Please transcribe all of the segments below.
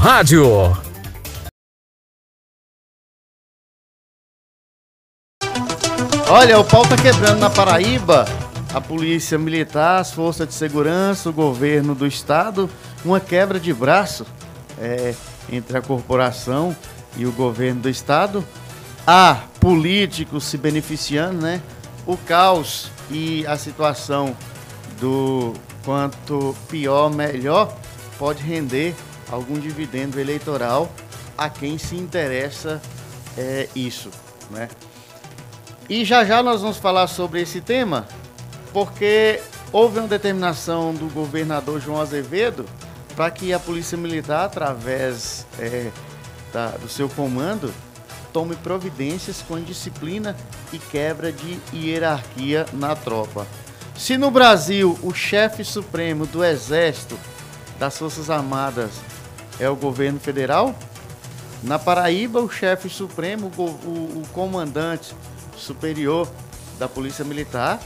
Rádio. Olha, o pau tá quebrando na Paraíba. A polícia militar, as forças de segurança, o governo do estado, uma quebra de braço é, entre a corporação e o governo do estado. Há políticos se beneficiando, né? O caos e a situação do quanto pior, melhor, pode render algum dividendo eleitoral a quem se interessa é, isso, né? E já já nós vamos falar sobre esse tema, porque houve uma determinação do governador João Azevedo para que a Polícia Militar, através é, da, do seu comando, tome providências com disciplina e quebra de hierarquia na tropa. Se no Brasil o chefe supremo do Exército, das Forças Armadas, é o governo federal, na Paraíba o chefe supremo, o, o, o comandante superior da Polícia Militar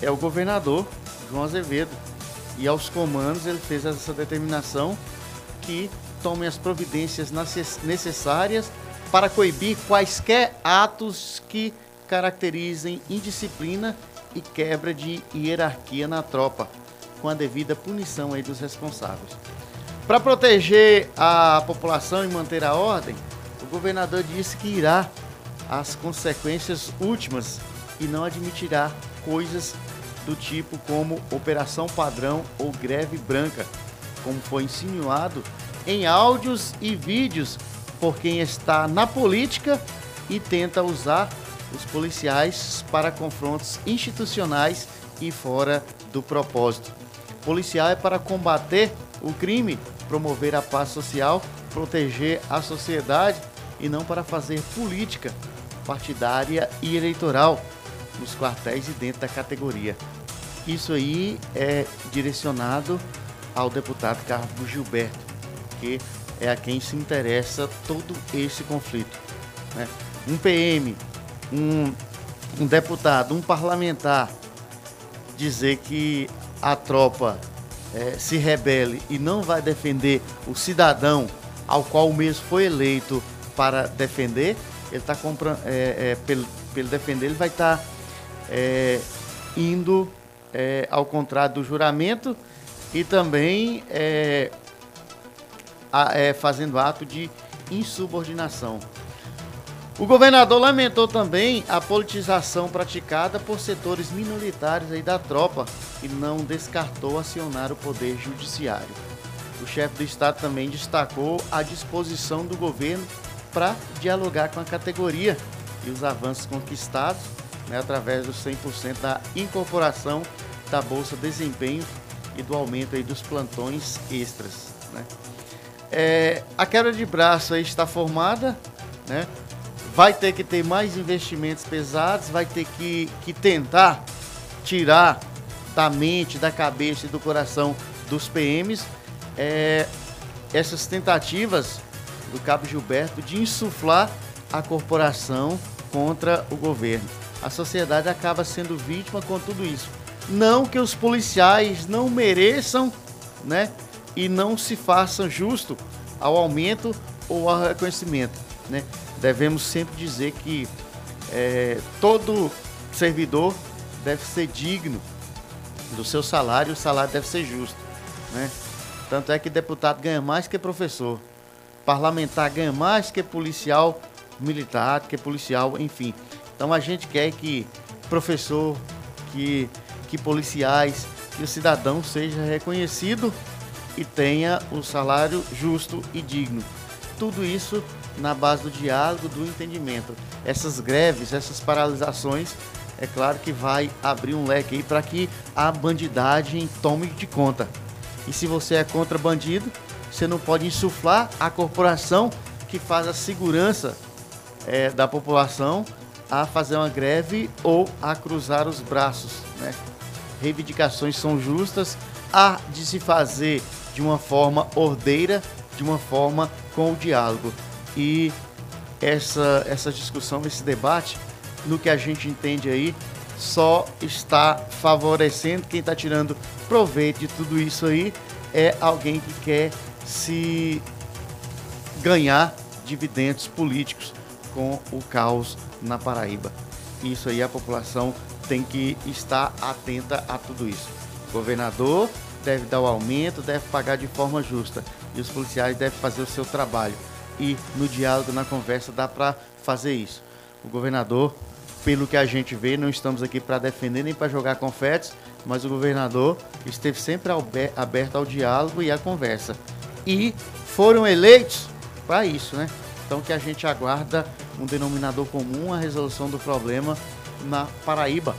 é o governador João Azevedo. E aos comandos ele fez essa determinação que tomem as providências necessárias para coibir quaisquer atos que caracterizem indisciplina e quebra de hierarquia na tropa, com a devida punição aí dos responsáveis. Para proteger a população e manter a ordem, o governador disse que irá as consequências últimas e não admitirá coisas do tipo como operação padrão ou greve branca, como foi insinuado em áudios e vídeos por quem está na política e tenta usar os policiais para confrontos institucionais e fora do propósito. Policial é para combater o crime, promover a paz social, proteger a sociedade e não para fazer política partidária e eleitoral nos quartéis e dentro da categoria. Isso aí é direcionado ao deputado Carlos Gilberto, que é a quem se interessa todo esse conflito. Né? Um PM, um, um deputado, um parlamentar dizer que a tropa é, se rebele e não vai defender o cidadão ao qual o mesmo foi eleito para defender, ele está é, é, pelo, pelo defender, ele vai estar tá, é, indo é, ao contrário do juramento e também é, a, é, fazendo ato de insubordinação. O governador lamentou também a politização praticada por setores minoritários aí da tropa e não descartou acionar o poder judiciário. O chefe do estado também destacou a disposição do governo para dialogar com a categoria e os avanços conquistados né, através dos 100% da incorporação da Bolsa Desempenho e do aumento aí dos plantões extras. Né. É, a quebra de braço está formada, né, vai ter que ter mais investimentos pesados, vai ter que, que tentar tirar da mente, da cabeça e do coração dos PMs é, essas tentativas do Cabo Gilberto de insuflar a corporação contra o governo. A sociedade acaba sendo vítima com tudo isso. Não que os policiais não mereçam, né? E não se faça justo ao aumento ou ao reconhecimento, né? Devemos sempre dizer que é, todo servidor deve ser digno do seu salário, o salário deve ser justo, né? Tanto é que deputado ganha mais que professor parlamentar ganha mais que policial militar, que policial, enfim. Então a gente quer que professor, que, que policiais, que o cidadão seja reconhecido e tenha o salário justo e digno. Tudo isso na base do diálogo, do entendimento. Essas greves, essas paralisações, é claro que vai abrir um leque aí para que a bandidagem tome de conta. E se você é contra bandido, você não pode insuflar a corporação que faz a segurança é, da população a fazer uma greve ou a cruzar os braços. Né? Reivindicações são justas, há de se fazer de uma forma ordeira, de uma forma com o diálogo. E essa, essa discussão, esse debate, no que a gente entende aí, só está favorecendo quem está tirando proveito de tudo isso aí é alguém que quer se ganhar dividendos políticos com o caos na Paraíba. Isso aí a população tem que estar atenta a tudo isso. O governador deve dar o aumento, deve pagar de forma justa e os policiais devem fazer o seu trabalho. E no diálogo, na conversa, dá para fazer isso. O governador, pelo que a gente vê, não estamos aqui para defender nem para jogar confetes, mas o governador esteve sempre aberto ao diálogo e à conversa. E foram eleitos para isso, né? Então que a gente aguarda um denominador comum, a resolução do problema na Paraíba,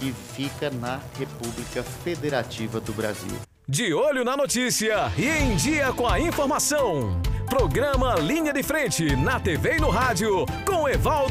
que fica na República Federativa do Brasil. De olho na notícia e em dia com a informação. Programa Linha de Frente na TV e no rádio com Evaldo